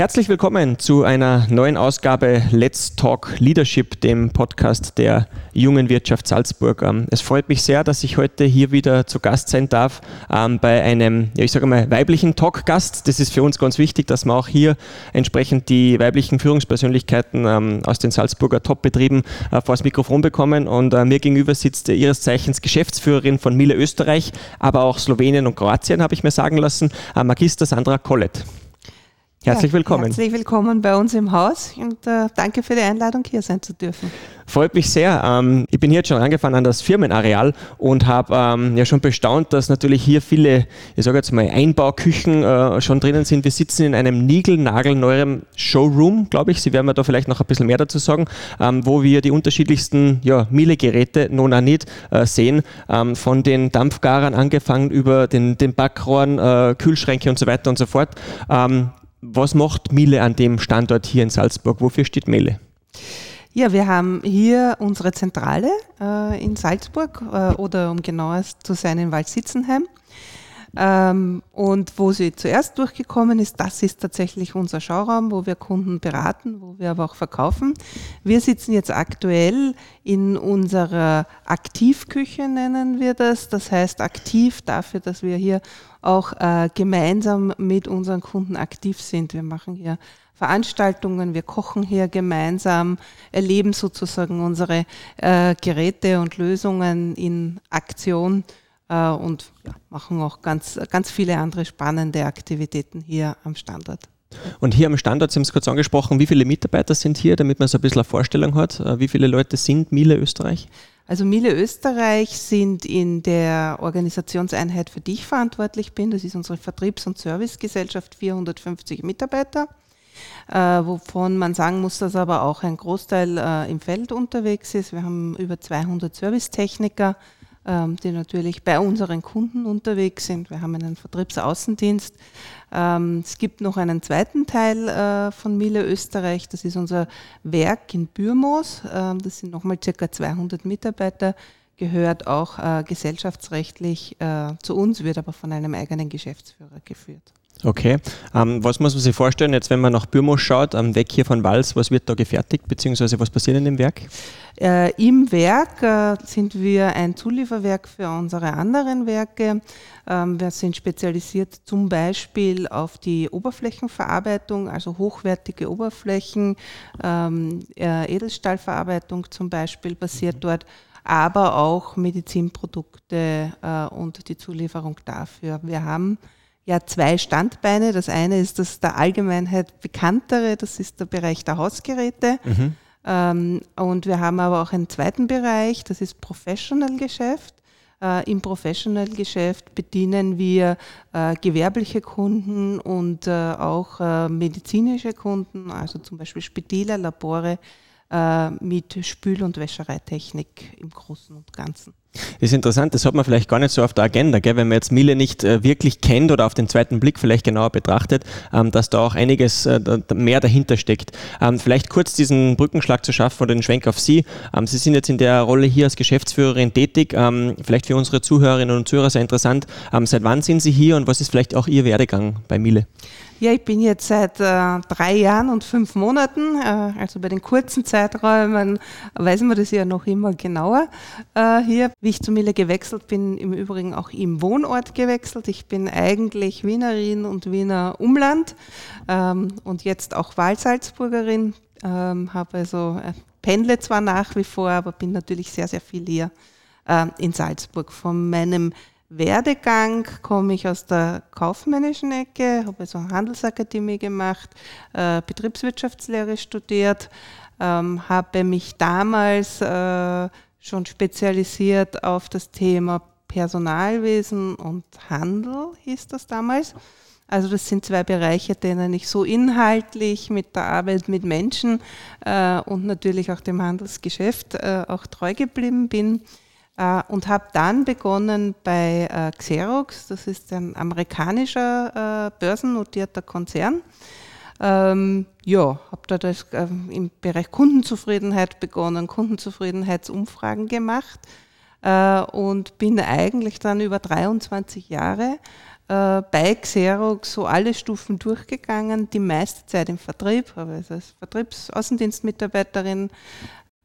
Herzlich willkommen zu einer neuen Ausgabe Let's Talk Leadership, dem Podcast der jungen Wirtschaft Salzburg. Ähm, es freut mich sehr, dass ich heute hier wieder zu Gast sein darf ähm, bei einem, ja, ich sage mal, weiblichen Talk-Gast. Das ist für uns ganz wichtig, dass wir auch hier entsprechend die weiblichen Führungspersönlichkeiten ähm, aus den Salzburger Top-Betrieben äh, vor das Mikrofon bekommen. Und äh, mir gegenüber sitzt ihres Zeichens Geschäftsführerin von Miele Österreich, aber auch Slowenien und Kroatien, habe ich mir sagen lassen, äh, Magister Sandra Kollet. Herzlich willkommen. Herzlich willkommen bei uns im Haus und äh, danke für die Einladung, hier sein zu dürfen. Freut mich sehr. Ähm, ich bin hier jetzt schon angefangen an das Firmenareal und habe ähm, ja schon bestaunt, dass natürlich hier viele, ich sage jetzt mal, Einbauküchen äh, schon drinnen sind. Wir sitzen in einem niegelnagelneuem Showroom, glaube ich. Sie werden mir da vielleicht noch ein bisschen mehr dazu sagen, ähm, wo wir die unterschiedlichsten ja, Miele-Geräte, non nicht, äh, sehen. Ähm, von den Dampfgarern angefangen über den, den Backrohren, äh, Kühlschränke und so weiter und so fort. Was macht Miele an dem Standort hier in Salzburg? Wofür steht Miele? Ja, wir haben hier unsere Zentrale äh, in Salzburg äh, oder um genauer zu sein in Waldsitzenheim. Ähm, und wo sie zuerst durchgekommen ist, das ist tatsächlich unser Schauraum, wo wir Kunden beraten, wo wir aber auch verkaufen. Wir sitzen jetzt aktuell in unserer Aktivküche, nennen wir das. Das heißt aktiv dafür, dass wir hier auch äh, gemeinsam mit unseren Kunden aktiv sind. Wir machen hier Veranstaltungen, wir kochen hier gemeinsam, erleben sozusagen unsere äh, Geräte und Lösungen in Aktion äh, und ja, machen auch ganz, ganz viele andere spannende Aktivitäten hier am Standort. Und hier am Standort, Sie haben es kurz angesprochen, wie viele Mitarbeiter sind hier, damit man so ein bisschen eine Vorstellung hat? Äh, wie viele Leute sind Miele Österreich? Also Miele Österreich sind in der Organisationseinheit, für die ich verantwortlich bin, das ist unsere Vertriebs- und Servicegesellschaft, 450 Mitarbeiter, äh, wovon man sagen muss, dass aber auch ein Großteil äh, im Feld unterwegs ist. Wir haben über 200 Servicetechniker, die natürlich bei unseren Kunden unterwegs sind. Wir haben einen Vertriebsaußendienst. Ähm, es gibt noch einen zweiten Teil äh, von Miele Österreich, das ist unser Werk in Bürmoos. Ähm, das sind nochmal circa 200 Mitarbeiter, gehört auch äh, gesellschaftsrechtlich äh, zu uns, wird aber von einem eigenen Geschäftsführer geführt. Okay. Ähm, was muss man sich vorstellen, jetzt wenn man nach Bürmo schaut, am Weg hier von Wals, was wird da gefertigt, beziehungsweise was passiert in dem Werk? Äh, Im Werk äh, sind wir ein Zulieferwerk für unsere anderen Werke. Ähm, wir sind spezialisiert zum Beispiel auf die Oberflächenverarbeitung, also hochwertige Oberflächen, ähm, äh, Edelstahlverarbeitung zum Beispiel passiert mhm. dort aber auch Medizinprodukte äh, und die Zulieferung dafür. Wir haben ja zwei Standbeine. Das eine ist das der Allgemeinheit bekanntere, das ist der Bereich der Hausgeräte. Mhm. Ähm, und wir haben aber auch einen zweiten Bereich, das ist Professional-Geschäft. Äh, Im Professional-Geschäft bedienen wir äh, gewerbliche Kunden und äh, auch äh, medizinische Kunden, also zum Beispiel Spitäler, Labore, äh, mit Spül- und Wäschereitechnik im Großen und Ganzen. Das ist interessant, das hat man vielleicht gar nicht so auf der Agenda, gell? wenn man jetzt Miele nicht äh, wirklich kennt oder auf den zweiten Blick vielleicht genauer betrachtet, ähm, dass da auch einiges äh, mehr dahinter steckt. Ähm, vielleicht kurz diesen Brückenschlag zu schaffen oder den Schwenk auf Sie. Ähm, Sie sind jetzt in der Rolle hier als Geschäftsführerin tätig. Ähm, vielleicht für unsere Zuhörerinnen und Zuhörer sehr interessant. Ähm, seit wann sind Sie hier und was ist vielleicht auch Ihr Werdegang bei Miele? Ja, ich bin jetzt seit äh, drei Jahren und fünf Monaten, äh, also bei den kurzen Zeiträumen weiß man das ja noch immer genauer äh, hier. Wie ich zu Mille gewechselt bin, im Übrigen auch im Wohnort gewechselt. Ich bin eigentlich Wienerin und Wiener Umland ähm, und jetzt auch Wahlsalzburgerin. Ähm, habe also äh, pendle zwar nach wie vor, aber bin natürlich sehr, sehr viel hier äh, in Salzburg. Von meinem Werdegang komme ich aus der kaufmännischen Ecke, habe also Handelsakademie gemacht, äh, Betriebswirtschaftslehre studiert, ähm, habe mich damals äh, schon spezialisiert auf das Thema Personalwesen und Handel, hieß das damals. Also das sind zwei Bereiche, denen ich so inhaltlich mit der Arbeit mit Menschen äh, und natürlich auch dem Handelsgeschäft äh, auch treu geblieben bin. Äh, und habe dann begonnen bei äh, Xerox, das ist ein amerikanischer äh, börsennotierter Konzern, Ähm, ja, habe da das im Bereich Kundenzufriedenheit begonnen, Kundenzufriedenheitsumfragen gemacht und bin eigentlich dann über 23 Jahre bei Xerox so alle Stufen durchgegangen, die meiste Zeit im Vertrieb, also als Vertriebsaußendienstmitarbeiterin,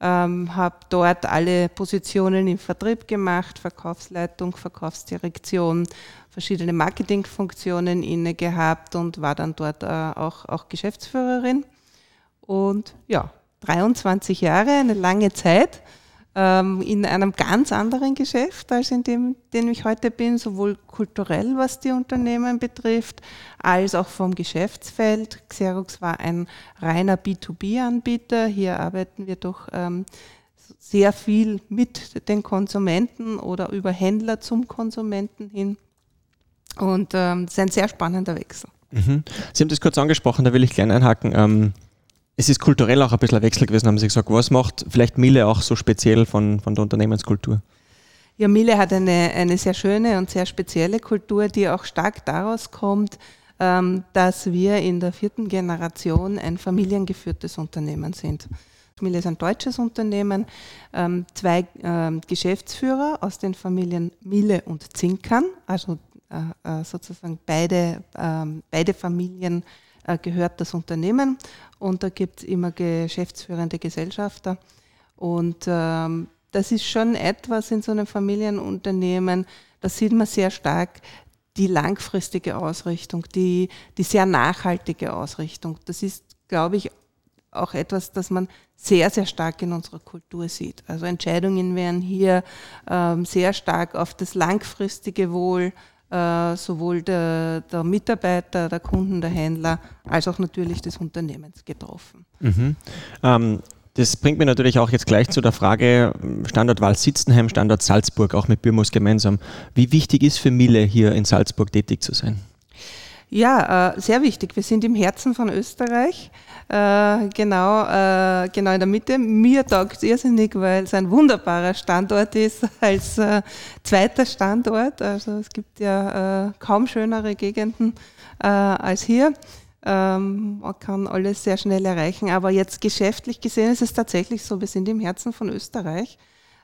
ähm, habe dort alle Positionen im Vertrieb gemacht, Verkaufsleitung, Verkaufsdirektion, verschiedene Marketingfunktionen inne gehabt und war dann dort äh, auch, auch Geschäftsführerin. Und ja, 23 Jahre, eine lange Zeit in einem ganz anderen Geschäft als in dem, dem ich heute bin, sowohl kulturell, was die Unternehmen betrifft, als auch vom Geschäftsfeld. Xerox war ein reiner B2B-Anbieter. Hier arbeiten wir doch ähm, sehr viel mit den Konsumenten oder über Händler zum Konsumenten hin. Und ähm, das ist ein sehr spannender Wechsel. Mhm. Sie haben das kurz angesprochen, da will ich gleich einhaken. Ähm, es ist kulturell auch ein bisschen ein Wechsel gewesen, haben Sie gesagt. Was macht vielleicht Miele auch so speziell von, von der Unternehmenskultur? Ja, Miele hat eine, eine sehr schöne und sehr spezielle Kultur, die auch stark daraus kommt, ähm, dass wir in der vierten Generation ein familiengeführtes Unternehmen sind. Miele ist ein deutsches Unternehmen, ähm, zwei ähm, Geschäftsführer aus den Familien Miele und Zinkern, also äh, äh, sozusagen beide, beide Familien gehört das Unternehmen und da gibt es immer geschäftsführende Gesellschafter. Und ähm, das ist schon etwas in so einem Familienunternehmen, da sieht man sehr stark die langfristige Ausrichtung, die, die sehr nachhaltige Ausrichtung. Das ist, glaube ich, auch etwas, das man sehr, sehr stark in unserer Kultur sieht. Also Entscheidungen werden hier ähm, sehr stark auf das langfristige Wohl äh, sowohl der, der, Mitarbeiter, der Kunden, der Händler, als auch natürlich des Unternehmens getroffen. Mhm. Ähm, das bringt mich natürlich auch jetzt gleich zu der Frage Standortwahl Sitzenheim, Standort Salzburg, auch mit Bürmus gemeinsam. Wie wichtig ist für Miele hier in Salzburg tätig zu sein? Ja, äh, sehr wichtig. Wir sind im Herzen von Österreich, äh, genau, äh, genau in der Mitte. Mir taugt es irrsinnig, weil es ein wunderbarer Standort ist als zweiter Standort. Also es gibt ja kaum schönere Gegenden als hier. Ähm, man kann alles sehr schnell erreichen, aber jetzt geschäftlich gesehen ist es tatsächlich so, wir sind im Herzen von Österreich,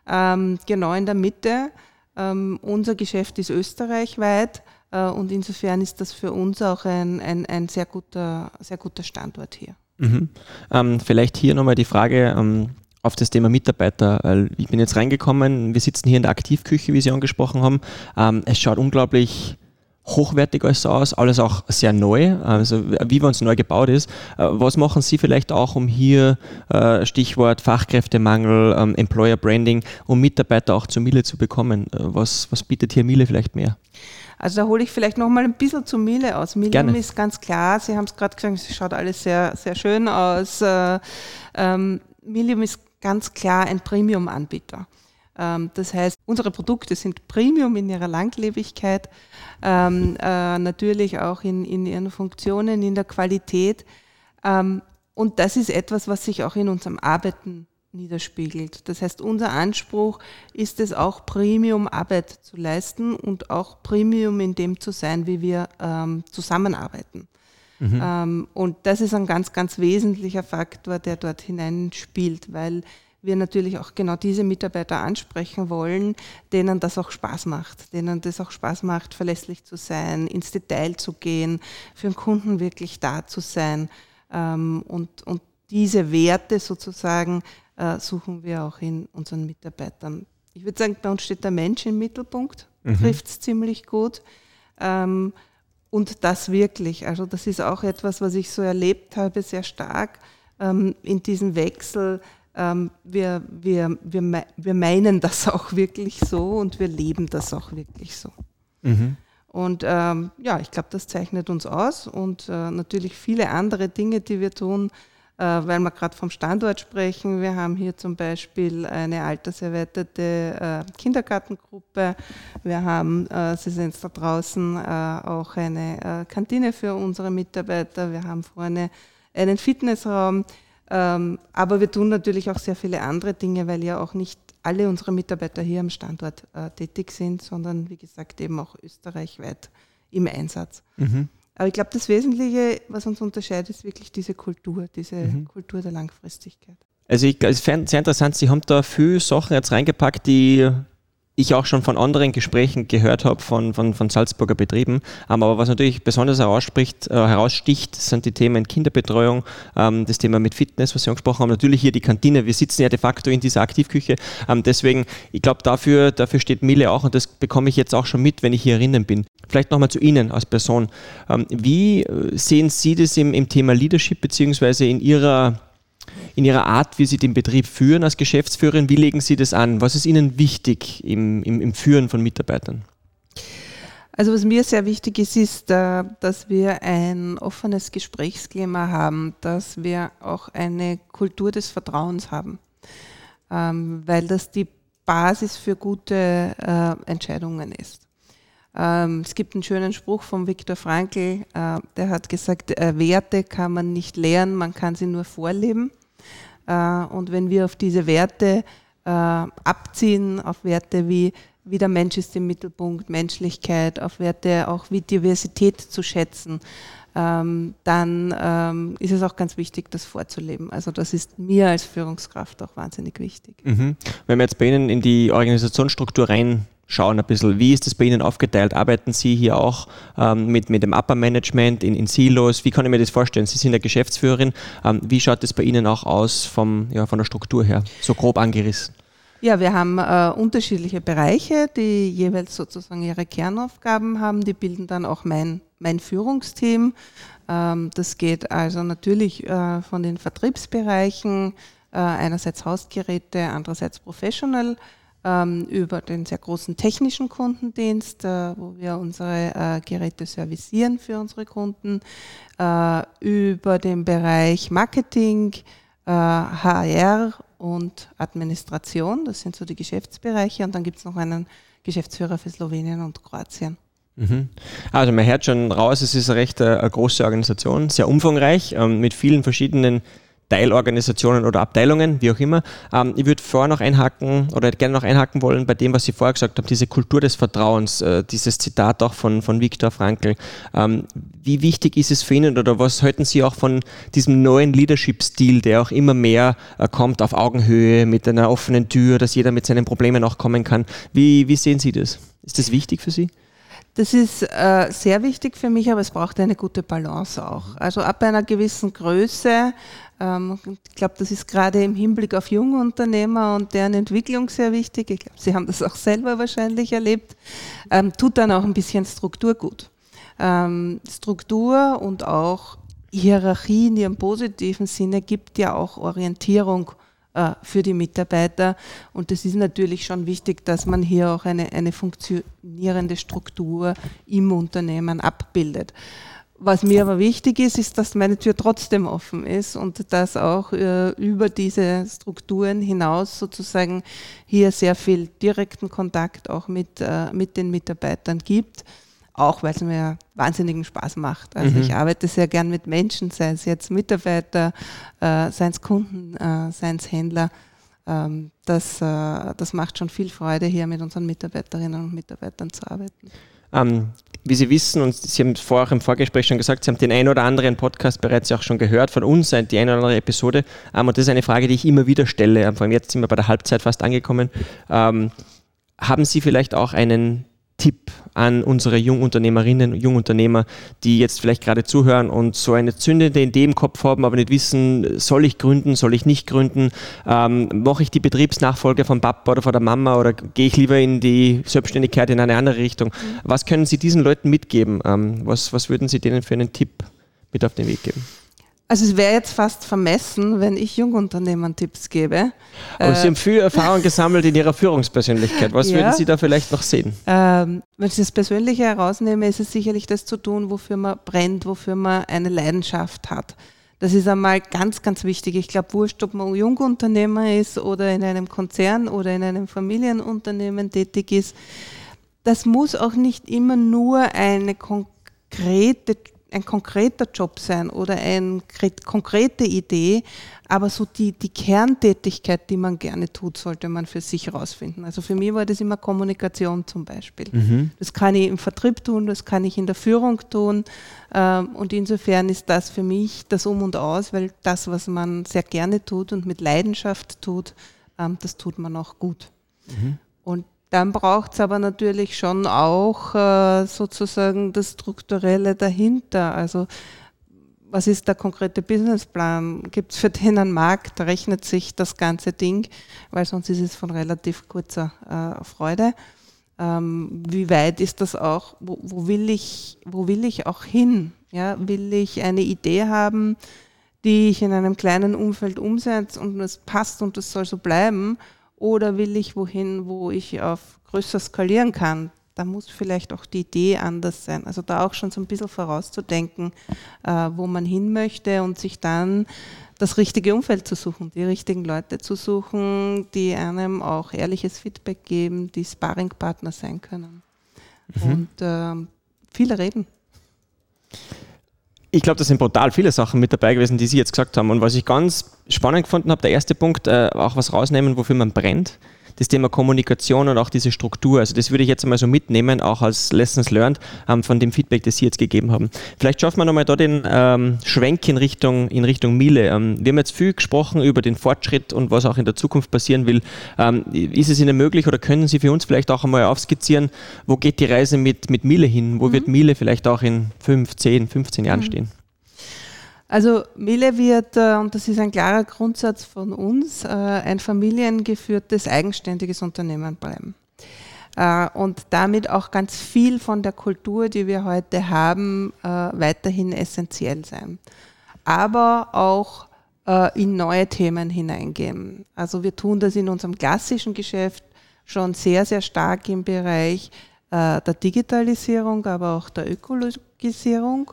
ähm, genau in der Mitte. Ähm, unser Geschäft ist österreichweit und insofern ist das für uns auch ein, ein, ein sehr, guter, sehr guter Standort hier. Mhm. Ähm, vielleicht hier nochmal die Frage ähm, auf das Thema Mitarbeiter. Ich bin jetzt reingekommen, wir sitzen hier in der Aktivküche, wie Sie angesprochen haben. Ähm, es schaut unglaublich hochwertig alles aus, alles auch sehr neu, also wie wenn es neu gebaut ist. Äh, was machen Sie vielleicht auch, um hier, äh, Stichwort Fachkräftemangel, ähm, Employer Branding, um Mitarbeiter auch zu Miele zu bekommen? Äh, was, was bietet hier Miele vielleicht mehr? Also da hole ich vielleicht noch mal ein bisschen zu Miele aus. Miele ist ganz klar, Sie haben es gerade gesagt, es schaut alles sehr, sehr schön aus. Äh, ähm, Milium ist ganz klar ein Premium-Anbieter. Ähm, das heißt, unsere Produkte sind Premium in ihrer Langlebigkeit, ähm, äh, natürlich auch in, in ihren Funktionen, in der Qualität. Ähm, und das ist etwas, was sich auch in unserem Arbeiten niederspiegelt. Das heißt, unser Anspruch ist es auch, Premium-Arbeit zu leisten und auch Premium in dem zu sein, wie wir ähm, zusammenarbeiten. Mhm. Ähm, und das ist ein ganz, ganz wesentlicher Faktor, der dort hineinspielt, weil wir natürlich auch genau diese Mitarbeiter ansprechen wollen, denen das auch Spaß macht, denen das auch Spaß macht, verlässlich zu sein, ins Detail zu gehen, für den Kunden wirklich da zu sein ähm, und, und diese Werte sozusagen äh, suchen wir auch in unseren Mitarbeitern. Ich würde sagen, bei uns steht der Mensch im Mittelpunkt, mhm. trifft es ziemlich gut. Ähm, und das wirklich, also das ist auch etwas, was ich so erlebt habe, sehr stark ähm, in diesem Wechsel. Ähm, wir, wir, wir, wir meinen das auch wirklich so und wir leben das auch wirklich so. Mhm. Und ähm, ja, ich glaube, das zeichnet uns aus und äh, natürlich viele andere Dinge, die wir tun, weil wir gerade vom Standort sprechen. Wir haben hier zum Beispiel eine alterserweiterte äh, Kindergartengruppe. Wir haben, äh, Sie sehen es da draußen, auch eine Kantine für unsere Mitarbeiter. Wir haben vorne einen Fitnessraum. Ähm, aber wir tun natürlich auch sehr viele andere Dinge, weil ja auch nicht alle unsere Mitarbeiter hier am Standort tätig sind, sondern wie gesagt eben auch österreichweit im Einsatz. Mhm. Aber ich glaube, das Wesentliche, was uns unterscheidet, ist wirklich diese Kultur, diese mhm. Kultur der Langfristigkeit. Also ich, es ist sehr interessant, Sie haben da viele Sachen jetzt reingepackt, die ich auch schon von anderen Gesprächen gehört habe von, von, von Salzburger Betrieben. Ähm, aber was natürlich besonders herausspricht, äh, heraussticht, sind die Themen Kinderbetreuung, ähm, das Thema mit Fitness, was Sie angesprochen haben, natürlich hier die Kantine. Wir sitzen ja de facto in dieser Aktivküche. Ähm, deswegen, ich glaube, dafür, dafür steht Mille auch und das bekomme ich jetzt auch schon mit, wenn ich hier erinnern bin. Vielleicht nochmal zu Ihnen als Person. Wie äh, sehen Sie das im, im Thema Leadership beziehungsweise in Ihrer in Ihrer Art, wie Sie den Betrieb führen als Geschäftsführerin. Wie legen Sie das an? Was ist Ihnen wichtig im, im, im Führen von Mitarbeitern? Also was mir sehr wichtig ist, ist, äh, dass wir ein offenes Gesprächsklima haben, dass wir auch eine Kultur des Vertrauens haben, ähm, weil das die Basis für gute äh, Entscheidungen ist. Ähm, es gibt einen schönen Spruch von Viktor Frankl, äh, der hat gesagt, Werte kann man nicht lernen, man kann sie nur vorleben. Äh, und wenn wir auf diese Werte äh, abziehen, auf Werte wie, wie der Mensch ist im Mittelpunkt, Menschlichkeit, auf Werte auch wie Diversität zu schätzen, ähm, dann ähm, ist es auch ganz wichtig, das vorzuleben. Also das ist mir als Führungskraft auch wahnsinnig wichtig. Mhm. Wenn wir jetzt bei Ihnen in die Organisationsstruktur rein schauen ein bisschen, wie ist das bei Ihnen aufgeteilt? Arbeiten Sie hier auch ähm, mit, mit dem Upper Management in, in Silos? Wie kann ich mir das vorstellen? Sie sind ja Geschäftsführerin. Ähm, wie schaut das bei Ihnen auch aus vom, ja, von der Struktur her? So grob angerissen. Ja, wir haben äh, unterschiedliche Bereiche, die jeweils sozusagen ihre Kernaufgaben haben. Die bilden dann auch mein, mein Führungsteam. Ähm, das geht also natürlich äh, von den Vertriebsbereichen, äh, einerseits Hausgeräte, andererseits Professional über den sehr großen technischen Kundendienst, äh, wo wir unsere äh, Geräte servicieren für unsere Kunden, äh, über den Bereich Marketing, HR und Administration, das sind so die Geschäftsbereiche, und dann gibt es noch einen Geschäftsführer für Slowenien und Kroatien. Mhm. Also man hört schon raus, es ist eine recht eine große Organisation, sehr umfangreich, ähm, mit vielen verschiedenen Teilorganisationen oder Abteilungen, wie auch immer. Ähm, ich würde vorher noch einhaken oder gerne noch einhaken wollen bei dem, was Sie vorher gesagt haben, diese Kultur des Vertrauens, äh, dieses Zitat auch von, von Viktor Frankl. Ähm, wie wichtig ist es für Ihnen oder was halten Sie auch von diesem neuen Leadership-Stil, der auch immer mehr äh, kommt auf Augenhöhe, mit einer offenen Tür, dass jeder mit seinen Problemen auch kommen kann? Wie, wie sehen Sie das? Ist das wichtig für Sie? Das ist äh, sehr wichtig für mich, aber es braucht eine gute Balance auch. Also ab einer gewissen Größe, ich glaube, das ist gerade im Hinblick auf junge Unternehmer und deren Entwicklung sehr wichtig. Ich glaube, Sie haben das auch selber wahrscheinlich erlebt. Ähm, tut dann auch ein bisschen Struktur gut. Ähm, Struktur und auch Hierarchie in ihrem positiven Sinne gibt ja auch Orientierung äh, für die Mitarbeiter. Und es ist natürlich schon wichtig, dass man hier auch eine, eine funktionierende Struktur im Unternehmen abbildet. Was mir aber wichtig ist, ist, dass meine Tür trotzdem offen ist und dass auch äh, über diese Strukturen hinaus sozusagen hier sehr viel direkten Kontakt auch mit, äh, mit den Mitarbeitern gibt auch weil es mir wahnsinnigen Spaß macht. Also mhm. ich arbeite sehr gern mit Menschen, sei es jetzt Mitarbeiter, äh, seien es Kunden, äh, seien es Händler. Ähm, das, äh, das macht schon viel Freude, hier mit unseren Mitarbeiterinnen und Mitarbeitern zu arbeiten. Ähm, wie Sie wissen, und Sie haben es vorher auch im Vorgespräch schon gesagt, Sie haben den einen oder anderen Podcast bereits auch schon gehört von uns, die eine oder andere Episode. Ähm, und das ist eine Frage, die ich immer wieder stelle. Vor allem jetzt sind wir bei der Halbzeit fast angekommen. Ähm, haben Sie vielleicht auch einen Tipp an unsere Jungunternehmerinnen und Jungunternehmer, die jetzt vielleicht gerade zuhören und so eine zündende Idee im Kopf haben, aber nicht wissen, soll ich gründen, soll ich nicht gründen, ähm, mache ich die Betriebsnachfolge vom Papa oder von der Mama oder gehe ich lieber in die Selbstständigkeit in eine andere Richtung? Mhm. Was können Sie diesen Leuten mitgeben? Ähm, was, was würden Sie denen für einen Tipp mit auf den Weg geben? Also es wäre jetzt fast vermessen, wenn ich Jungunternehmern Tipps gebe. Aber Sie haben viel Erfahrung gesammelt in Ihrer Führungspersönlichkeit. Was ja. würden Sie da vielleicht noch sehen? Ähm, wenn ich das Persönliche herausnehme, ist es sicherlich das zu tun, wofür man brennt, wofür man eine Leidenschaft hat. Das ist einmal ganz, ganz wichtig. Ich glaube, wurscht, ob man Jungunternehmer ist oder in einem Konzern oder in einem Familienunternehmen tätig ist. Das muss auch nicht immer nur eine konkrete ein konkreter Job sein oder eine konkrete Idee, aber so die, die Kerntätigkeit, die man gerne tut, sollte man für sich herausfinden. Also für mich war das immer Kommunikation zum Beispiel. Mhm. Das kann ich im Vertrieb tun, das kann ich in der Führung tun. Ähm, und insofern ist das für mich das Um und Aus, weil das, was man sehr gerne tut und mit Leidenschaft tut, ähm, das tut man auch gut. Mhm. Und dann braucht es aber natürlich schon auch äh, sozusagen das Strukturelle dahinter. Also was ist der konkrete Businessplan? Gibt es für den einen Markt? Rechnet sich das ganze Ding? Weil sonst ist es von relativ kurzer äh, Freude. Ähm, wie weit ist das auch? Wo, wo, will ich, wo will ich auch hin? Ja, will ich eine Idee haben, die ich in einem kleinen Umfeld umsetze und es passt und es soll so bleiben? Oder will ich wohin, wo ich auf größer skalieren kann? Da muss vielleicht auch die Idee anders sein. Also da auch schon so ein bisschen vorauszudenken, äh, wo man hin möchte und sich dann das richtige Umfeld zu suchen, die richtigen Leute zu suchen, die einem auch ehrliches Feedback geben, die Sparringpartner sein können. Mhm. Und äh, viele reden. Ich glaube, da sind brutal viele Sachen mit dabei gewesen, die Sie jetzt gesagt haben. Und was ich ganz spannend gefunden habe, der erste Punkt, äh, auch was rausnehmen, wofür man brennt das Thema Kommunikation und auch diese Struktur. Also das würde ich jetzt einmal so mitnehmen, auch als Lessons Learned ähm, von dem Feedback, das Sie jetzt gegeben haben. Vielleicht schaffen wir nochmal da den ähm, Schwenk in Richtung, in Richtung Miele. Ähm, wir haben jetzt viel gesprochen über den Fortschritt und was auch in der Zukunft passieren will. Ähm, ist es Ihnen möglich oder können Sie für uns vielleicht auch einmal aufskizzieren, wo geht die Reise mit, mit Miele hin? Wo mhm. wird Miele vielleicht auch in 5, 10, 15 Jahren mhm. stehen? Also Mille wird, äh, und das ist ein klarer Grundsatz von uns, äh, ein familiengeführtes, eigenständiges Unternehmen bleiben. Äh, und damit auch ganz viel von der Kultur, die wir heute haben, weiterhin essentiell sein. Aber auch in neue Themen hineingehen. Also wir tun das in unserem klassischen Geschäft schon sehr, sehr stark im Bereich der Digitalisierung, aber auch der Ökologisierung.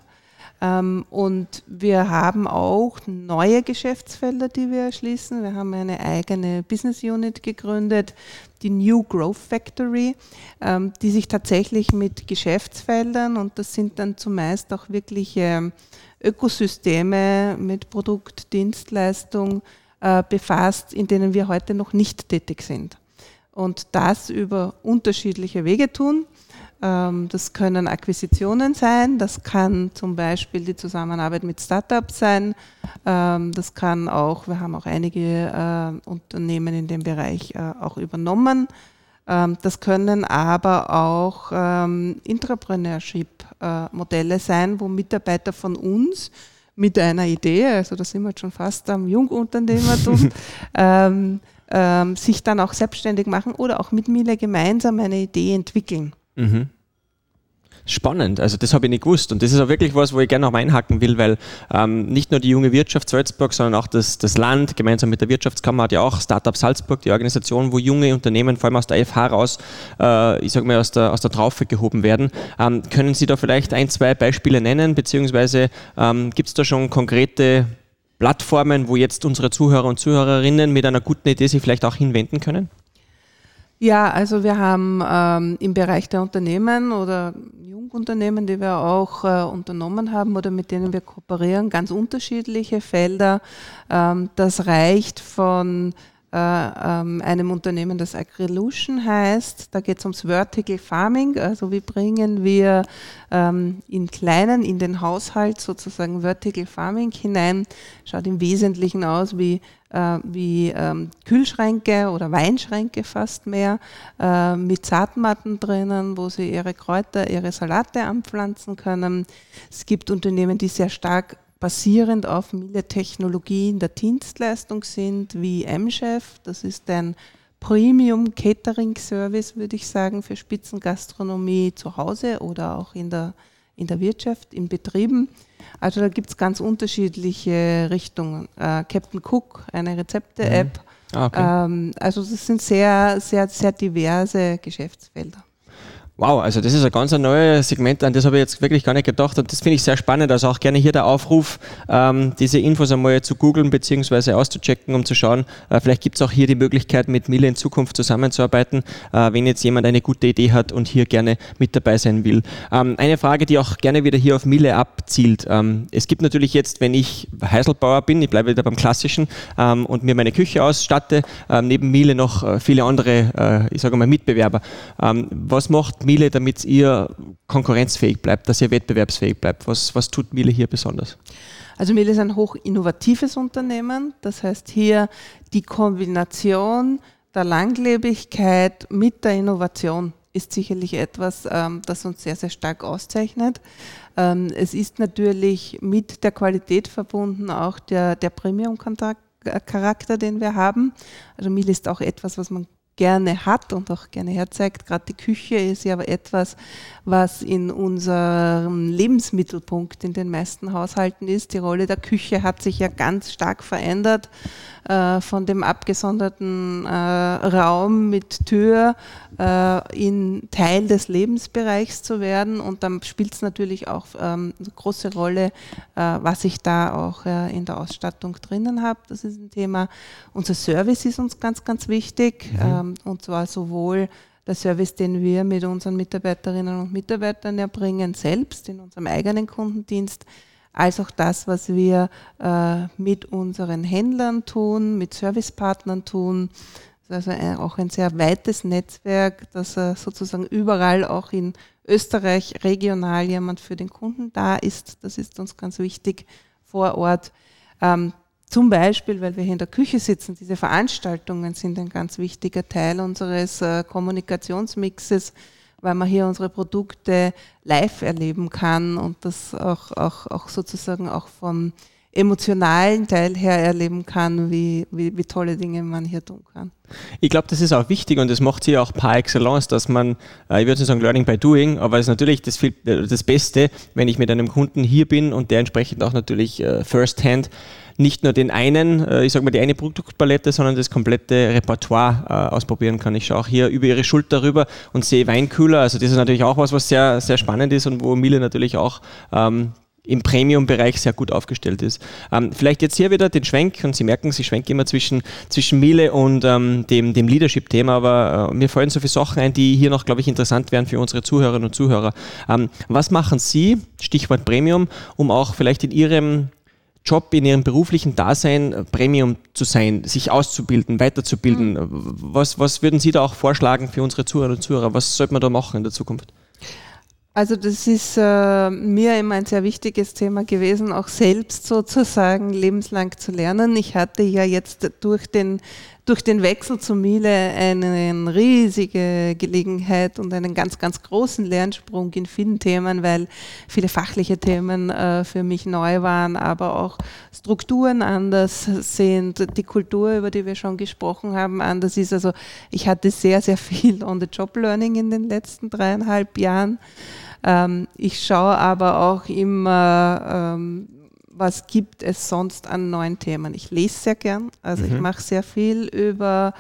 Ähm, und wir haben auch neue Geschäftsfelder, die wir erschließen. Wir haben eine eigene Business Unit gegründet, die New Growth Factory, ähm, die sich tatsächlich mit Geschäftsfeldern und das sind dann zumeist auch wirkliche Ökosysteme mit Produkt, Dienstleistung äh, befasst, in denen wir heute noch nicht tätig sind. Und das über unterschiedliche Wege tun. Ähm, das können Akquisitionen sein, das kann zum Beispiel die Zusammenarbeit mit Startups sein, ähm, das kann auch, wir haben auch einige äh, Unternehmen in dem Bereich äh, auch übernommen. Ähm, das können aber auch Intrapreneurship-Modelle sein, wo Mitarbeiter von uns mit einer Idee, also da sind wir schon fast am Jungunternehmertum, ähm, ähm, sich dann auch selbstständig machen oder auch mit Mille gemeinsam eine Idee entwickeln. Mhm. Spannend, also das habe ich nicht gewusst und das ist auch wirklich was, wo ich gerne noch einhaken will, weil ähm, nicht nur die junge Wirtschaft Salzburg, sondern auch das, das Land gemeinsam mit der Wirtschaftskammer hat ja auch Startup Salzburg, die Organisation, wo junge Unternehmen vor allem aus der FH raus, äh, ich sage mal aus der, aus der Traufe gehoben werden. Ähm, können Sie da vielleicht ein, zwei Beispiele nennen, beziehungsweise ähm, gibt es da schon konkrete Plattformen, wo jetzt unsere Zuhörer und Zuhörerinnen mit einer guten Idee sich vielleicht auch hinwenden können? Ja, also wir haben ähm, im Bereich der Unternehmen oder Jungunternehmen, die wir auch äh, unternommen haben oder mit denen wir kooperieren, ganz unterschiedliche Felder. Ähm, das reicht von einem Unternehmen, das Agrilution heißt. Da geht es ums Vertical Farming, also wie bringen wir ähm, in kleinen, in den Haushalt sozusagen Vertical Farming hinein. Schaut im Wesentlichen aus wie, äh, wie ähm, Kühlschränke oder Weinschränke fast mehr, äh, mit Saatmatten drinnen, wo sie ihre Kräuter, ihre Salate anpflanzen können. Es gibt Unternehmen, die sehr stark basierend auf Mille-Technologien der Dienstleistung sind, wie M-Chef. Das ist ein Premium Catering Service, würde ich sagen, für Spitzengastronomie zu Hause oder auch in der, in der Wirtschaft, in Betrieben. Also da gibt es ganz unterschiedliche Richtungen. Äh, Captain Cook, eine Rezepte-App. Mhm. Ah, okay. ähm, also das sind sehr, sehr, sehr diverse Geschäftsfelder. Wow, also das ist ein ganz neues Segment, an das habe ich jetzt wirklich gar nicht gedacht und das finde ich sehr spannend. Also auch gerne hier der Aufruf, ähm, diese Infos einmal zu googeln bzw. auszuchecken, um zu schauen, äh, vielleicht gibt es auch hier die Möglichkeit, mit Mille in Zukunft zusammenzuarbeiten, äh, wenn jetzt jemand eine gute Idee hat und hier gerne mit dabei sein will. Ähm, eine Frage, die auch gerne wieder hier auf Mille abzielt. Ähm, es gibt natürlich jetzt, wenn ich Heiselbauer bin, ich bleibe wieder beim Klassischen ähm, und mir meine Küche ausstatte, ähm, neben Mille noch äh, viele andere, äh, ich sage mal, Mitbewerber. Ähm, was macht Miele, damit ihr konkurrenzfähig bleibt, dass ihr wettbewerbsfähig bleibt? Was, was tut Miele hier besonders? Also Miele ist ein hoch innovatives Unternehmen. Das heißt hier die Kombination der Langlebigkeit mit der Innovation ist sicherlich etwas, ähm, das uns sehr, sehr stark auszeichnet. Ähm, es ist natürlich mit der Qualität verbunden, auch der, der Premium-Charakter, den wir haben. Also Miele ist auch etwas, was man gerne hat und auch gerne herzeigt. Gerade die Küche ist ja etwas, was in unserem Lebensmittelpunkt in den meisten Haushalten ist. Die Rolle der Küche hat sich ja ganz stark verändert äh, von dem abgesonderten äh, Raum mit Tür äh, in Teil des Lebensbereichs zu werden. Und dann spielt es natürlich auch ähm, eine große Rolle, äh, was ich da auch äh, in der Ausstattung drinnen habe. Das ist ein Thema. Unser Service ist uns ganz, ganz wichtig. Mhm. Ähm, und zwar sowohl der Service, den wir mit unseren Mitarbeiterinnen und Mitarbeitern erbringen, selbst in unserem eigenen Kundendienst, als auch das, was wir äh, mit unseren Händlern tun, mit Servicepartnern tun. Also auch ein sehr weites Netzwerk, das äh, sozusagen überall auch in Österreich regional jemand für den Kunden da ist. Das ist uns ganz wichtig vor Ort. Zum Beispiel, weil wir hier in der Küche sitzen, diese Veranstaltungen sind ein ganz wichtiger Teil unseres äh, Kommunikationsmixes, weil man hier unsere Produkte live erleben kann und das auch, auch, auch sozusagen auch vom emotionalen Teil her erleben kann, wie, wie, wie tolle Dinge man hier tun kann. Ich glaube, das ist auch wichtig und das macht sie auch par excellence, dass man, äh, ich würde sagen Learning by Doing, aber es ist natürlich das, viel, das Beste, wenn ich mit einem Kunden hier bin und der entsprechend auch natürlich äh, first hand nicht nur den einen, äh, ich sage mal die eine Produktpalette, sondern das komplette Repertoire äh, ausprobieren kann. Ich schaue auch hier über ihre Schulter rüber und sehe Weinkühler. Also das ist natürlich auch was, was sehr, sehr spannend ist und wo Miele natürlich auch ähm, im Premium-Bereich sehr gut aufgestellt ist. Ähm, vielleicht jetzt hier wieder den Schwenk und Sie merken, Sie schwenken immer zwischen, zwischen Miele und ähm, dem, dem Leadership-Thema, aber äh, mir fallen so viele Sachen ein, die hier noch, glaube ich, interessant wären für unsere Zuhörerinnen und Zuhörer. Ähm, was machen Sie, Stichwort Premium, um auch vielleicht in Ihrem Job in ihrem beruflichen Dasein äh, Premium zu sein, sich auszubilden, weiterzubilden. Mhm. Was, was würden Sie da auch vorschlagen für unsere Zuhörer und Zuhörer? Was sollte man da machen in der Zukunft? Also das ist äh, mir immer ein sehr wichtiges Thema gewesen, auch selbst sozusagen lebenslang zu lernen. Ich hatte ja jetzt durch den, durch den Wechsel zu Miele eine riesige Gelegenheit und einen ganz, ganz großen Lernsprung in vielen Themen, weil viele fachliche Themen äh, für mich neu waren, aber auch Strukturen anders sind, die Kultur, über die wir schon gesprochen haben, anders ist. Also ich hatte sehr, sehr viel on-the-job-Learning in den letzten dreieinhalb Jahren. Ähm, ich schaue aber auch immer, ähm, was gibt es sonst an neuen Themen. Ich lese sehr gern, also mhm. ich mache sehr viel über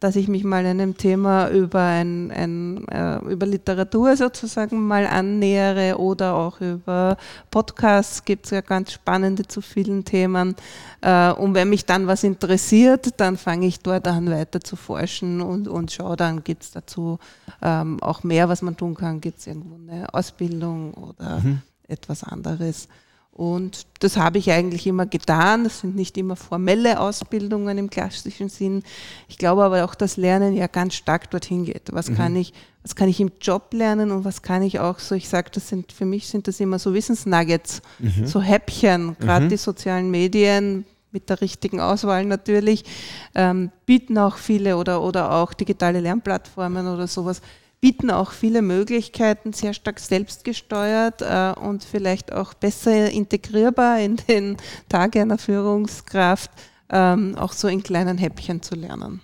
dass ich mich mal einem Thema über, ein, ein, äh, über Literatur sozusagen mal annähere oder auch über Podcasts gibt es ja ganz spannende zu vielen Themen. Äh, und wenn mich dann was interessiert, dann fange ich dort an weiter zu forschen und, und schaue, dann gibt es dazu ähm, auch mehr, was man tun kann. Gibt es irgendwo eine Ausbildung oder mhm. etwas anderes. Und das habe ich eigentlich immer getan. Das sind nicht immer formelle Ausbildungen im klassischen Sinn. Ich glaube aber auch, dass Lernen ja ganz stark dorthin geht. Was mhm. kann ich, was kann ich im Job lernen und was kann ich auch so, ich sage, das sind, für mich sind das immer so Wissensnuggets, mhm. so Häppchen, gerade mhm. die sozialen Medien, mit der richtigen Auswahl natürlich, ähm, bieten auch viele oder, oder auch digitale Lernplattformen oder sowas, bieten auch viele Möglichkeiten, sehr stark selbstgesteuert äh, und vielleicht auch besser integrierbar in den Tag einer Führungskraft, ähm, auch so in kleinen Häppchen zu lernen.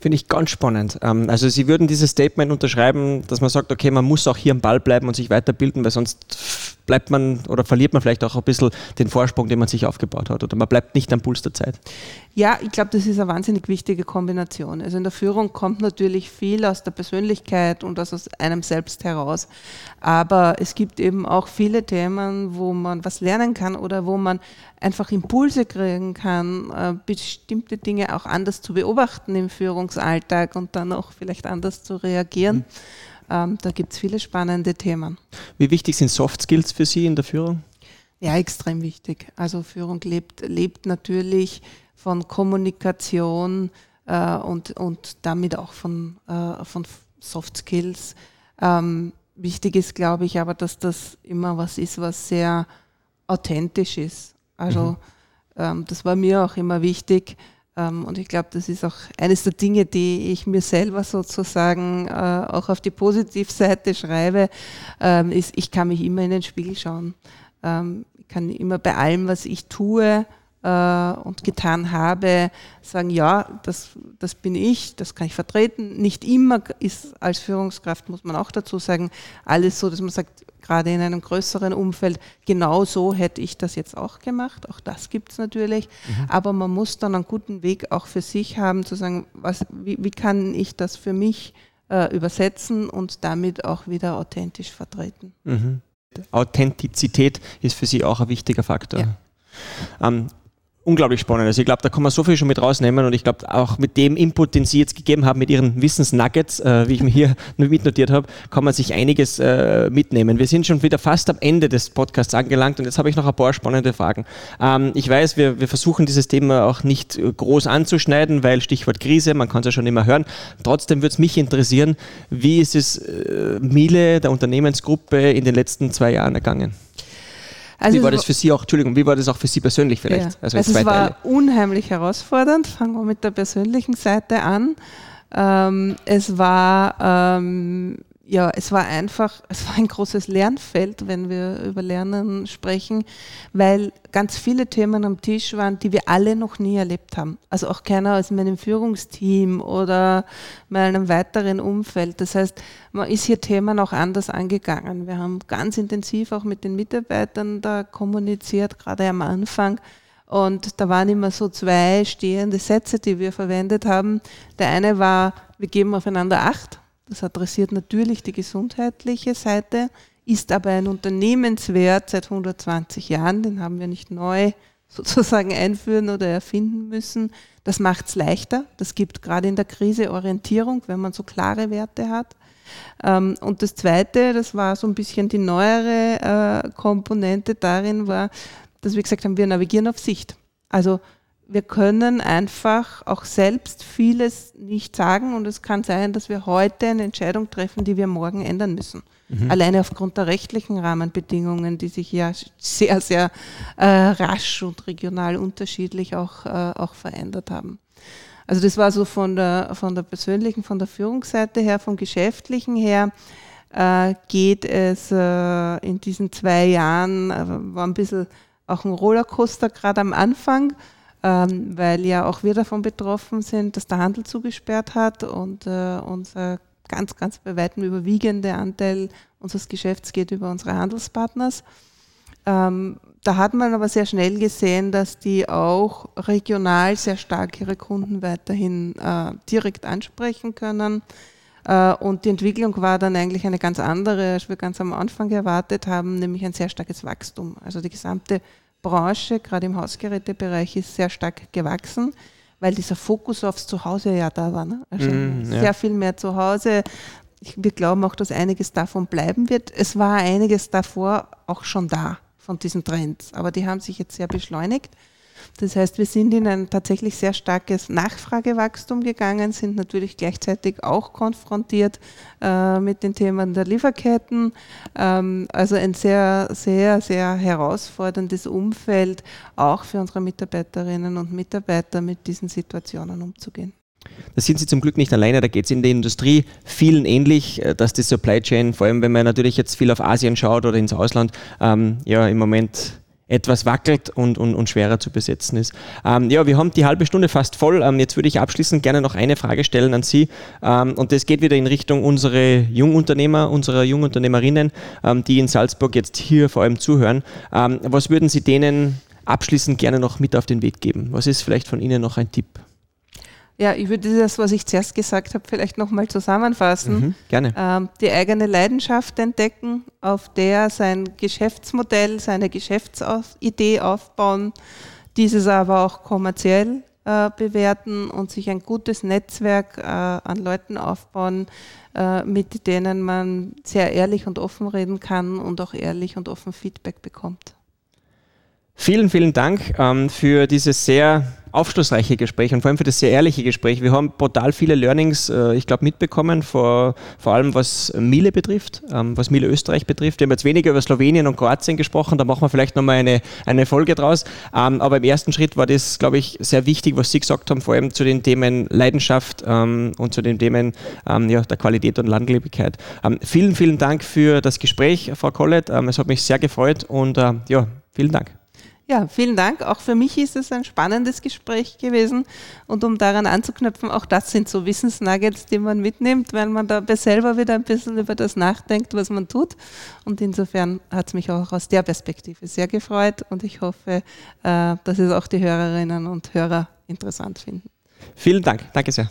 Finde ich ganz spannend. Ähm, also Sie würden dieses Statement unterschreiben, dass man sagt, okay, man muss auch hier am Ball bleiben und sich weiterbilden, weil sonst bleibt man oder verliert man vielleicht auch ein bisschen den Vorsprung, den man sich aufgebaut hat oder man bleibt nicht am Puls der Zeit. Ja, ich glaube, das ist eine wahnsinnig wichtige Kombination. Also in der Führung kommt natürlich viel aus der Persönlichkeit und aus einem selbst heraus. Aber es gibt eben auch viele Themen, wo man was lernen kann oder wo man einfach Impulse kriegen kann, äh, bestimmte Dinge auch anders zu beobachten im Führungsalltag und dann auch vielleicht anders zu reagieren. Mhm. Ähm, da gibt es viele spannende Themen. Wie wichtig sind Soft Skills für Sie in der Führung? Ja, extrem wichtig. Also Führung lebt, lebt natürlich von Kommunikation äh, und, und damit auch von, äh, von Soft Skills. Ähm, wichtig ist, glaube ich, aber, dass das immer was ist, was sehr authentisch ist. Also mhm. ähm, das war mir auch immer wichtig, und ich glaube, das ist auch eines der Dinge, die ich mir selber sozusagen äh, auch auf die Positivseite schreibe, ähm, ist, ich kann mich immer in den Spiegel schauen. Ähm, ich kann immer bei allem, was ich tue, und getan habe, sagen, ja, das, das bin ich, das kann ich vertreten. Nicht immer ist als Führungskraft, muss man auch dazu sagen, alles so, dass man sagt, gerade in einem größeren Umfeld, genau so hätte ich das jetzt auch gemacht. Auch das gibt es natürlich. Mhm. Aber man muss dann einen guten Weg auch für sich haben, zu sagen, was, wie, wie kann ich das für mich äh, übersetzen und damit auch wieder authentisch vertreten. Mhm. Authentizität ist für Sie auch ein wichtiger Faktor. Ja. Ähm, unglaublich spannend. Also ich glaube, da kann man so viel schon mit rausnehmen und ich glaube auch mit dem Input, den Sie jetzt gegeben haben, mit Ihren Wissensnuggets, äh, wie ich mir hier mitnotiert habe, kann man sich einiges äh, mitnehmen. Wir sind schon wieder fast am Ende des Podcasts angelangt und jetzt habe ich noch ein paar spannende Fragen. Ähm, ich weiß, wir, wir versuchen dieses Thema auch nicht groß anzuschneiden, weil Stichwort Krise, man kann es ja schon immer hören. Trotzdem würde es mich interessieren, wie ist es äh, Miele, der Unternehmensgruppe, in den letzten zwei Jahren ergangen? Also wie war das für Sie auch, Entschuldigung, wie war das auch für Sie persönlich vielleicht? Ja. Also, also es war unheimlich herausfordernd. Fangen wir mit der persönlichen Seite an. Ähm, es war ähm, ja, es war einfach, es war ein großes Lernfeld, wenn wir über Lernen sprechen, weil ganz viele Themen am Tisch waren, die wir alle noch nie erlebt haben. Also auch keiner aus meinem Führungsteam oder meinem weiteren Umfeld. Das heißt, man ist hier Themen auch anders angegangen. Wir haben ganz intensiv auch mit den Mitarbeitern da kommuniziert, gerade am Anfang. Und da waren immer so zwei stehende Sätze, die wir verwendet haben. Der eine war, wir geben aufeinander Acht das adressiert natürlich die gesundheitliche Seite, ist aber ein Unternehmenswert seit 120 Jahren, den haben wir nicht neu sozusagen einführen oder erfinden müssen. Das macht es leichter. Das gibt gerade in der Krise Orientierung, wenn man so klare Werte hat. Ähm, und das Zweite, das war so ein bisschen die neuere äh, Komponente darin, war, dass wir gesagt haben, wir navigieren auf Sicht. Also wir können einfach auch selbst vieles nicht sagen und es kann sein, dass wir heute eine Entscheidung treffen, die wir morgen ändern müssen. Mhm. Alleine aufgrund der rechtlichen Rahmenbedingungen, die sich ja sehr, sehr äh, rasch und regional unterschiedlich auch, äh, auch verändert haben. Also das war so von der, von der persönlichen, von der Führungsseite her, vom geschäftlichen her äh, geht es äh, in diesen zwei Jahren, äh, war ein bisschen auch ein Rollercoaster gerade am Anfang ähm, weil ja auch wir davon betroffen sind, dass der Handel zugesperrt hat und äh, unser ganz, ganz bei weitem überwiegende Anteil unseres Geschäfts geht über unsere Handelspartners. Ähm, da hat man aber sehr schnell gesehen, dass die auch regional sehr stark ihre Kunden weiterhin äh, direkt ansprechen können. Äh, und die Entwicklung war dann eigentlich eine ganz andere, als wir ganz am Anfang erwartet haben, nämlich ein sehr starkes Wachstum. Also die gesamte Branche, gerade im Hausgerätebereich, ist sehr stark gewachsen, weil dieser Fokus aufs Zuhause ja da war. Ne? Also mm, sehr ja. viel mehr zu Hause. wir glauben auch, dass einiges davon bleiben wird. Es war einiges davor auch schon da von diesen Trends, aber die haben sich jetzt sehr beschleunigt. Das heißt, wir sind in ein tatsächlich sehr starkes Nachfragewachstum gegangen, sind natürlich gleichzeitig auch konfrontiert äh, mit den Themen der Lieferketten. Ähm, also ein sehr, sehr, sehr herausforderndes Umfeld, auch für unsere Mitarbeiterinnen und Mitarbeiter mit diesen Situationen umzugehen. Da sind Sie zum Glück nicht alleine, da geht es in der Industrie vielen ähnlich, äh, dass die Supply Chain, vor allem wenn man natürlich jetzt viel auf Asien schaut oder ins Ausland, ähm, ja im Moment etwas wackelt und, und, und schwerer zu besetzen ist. Ähm, ja, wir haben die halbe Stunde fast voll. Ähm, jetzt würde ich abschließend gerne noch eine Frage stellen an Sie. Ähm, und das geht wieder in Richtung unsere Jungunternehmer, unserer Jungunternehmerinnen, ähm, die in Salzburg jetzt hier vor allem zuhören. Ähm, was würden Sie denen abschließend gerne noch mit auf den Weg geben? Was ist vielleicht von Ihnen noch ein Tipp? Ja, ich würde das, was ich zuerst gesagt habe, vielleicht nochmal zusammenfassen. Mhm, gerne. Ähm, die eigene Leidenschaft entdecken, auf der sein Geschäftsmodell, seine Geschäftsidee aufbauen, dieses aber auch kommerziell äh, bewerten und sich ein gutes Netzwerk äh, an Leuten aufbauen, äh, mit denen man sehr ehrlich und offen reden kann und auch ehrlich und offen Feedback bekommt. Vielen, vielen Dank ähm, für dieses sehr aufschlussreiche Gespräch und vor allem für das sehr ehrliche Gespräch. Wir haben brutal viele Learnings, äh, ich glaube, mitbekommen, vor, vor allem was Miele betrifft, ähm, was Miele Österreich betrifft. Wir haben jetzt weniger über Slowenien und Kroatien gesprochen, da machen wir vielleicht nochmal eine, eine Folge draus. Ähm, aber im ersten Schritt war das, glaube ich, sehr wichtig, was Sie gesagt haben, vor allem zu den Themen Leidenschaft ähm, und zu den Themen ähm, ja, der Qualität und Langlebigkeit. Ähm, vielen, vielen Dank für das Gespräch, Frau Collett. Ähm, es hat mich sehr gefreut und äh, ja, vielen Dank. Ja, vielen Dank. Auch für mich ist es ein spannendes Gespräch gewesen. Und um daran anzuknüpfen, auch das sind so Wissensnuggets, die man mitnimmt, weil man dabei selber wieder ein bisschen über das nachdenkt, was man tut. Und insofern hat es mich auch aus der Perspektive sehr gefreut und ich hoffe, äh, dass es auch die Hörerinnen und Hörer interessant finden. Vielen Dank. Danke sehr.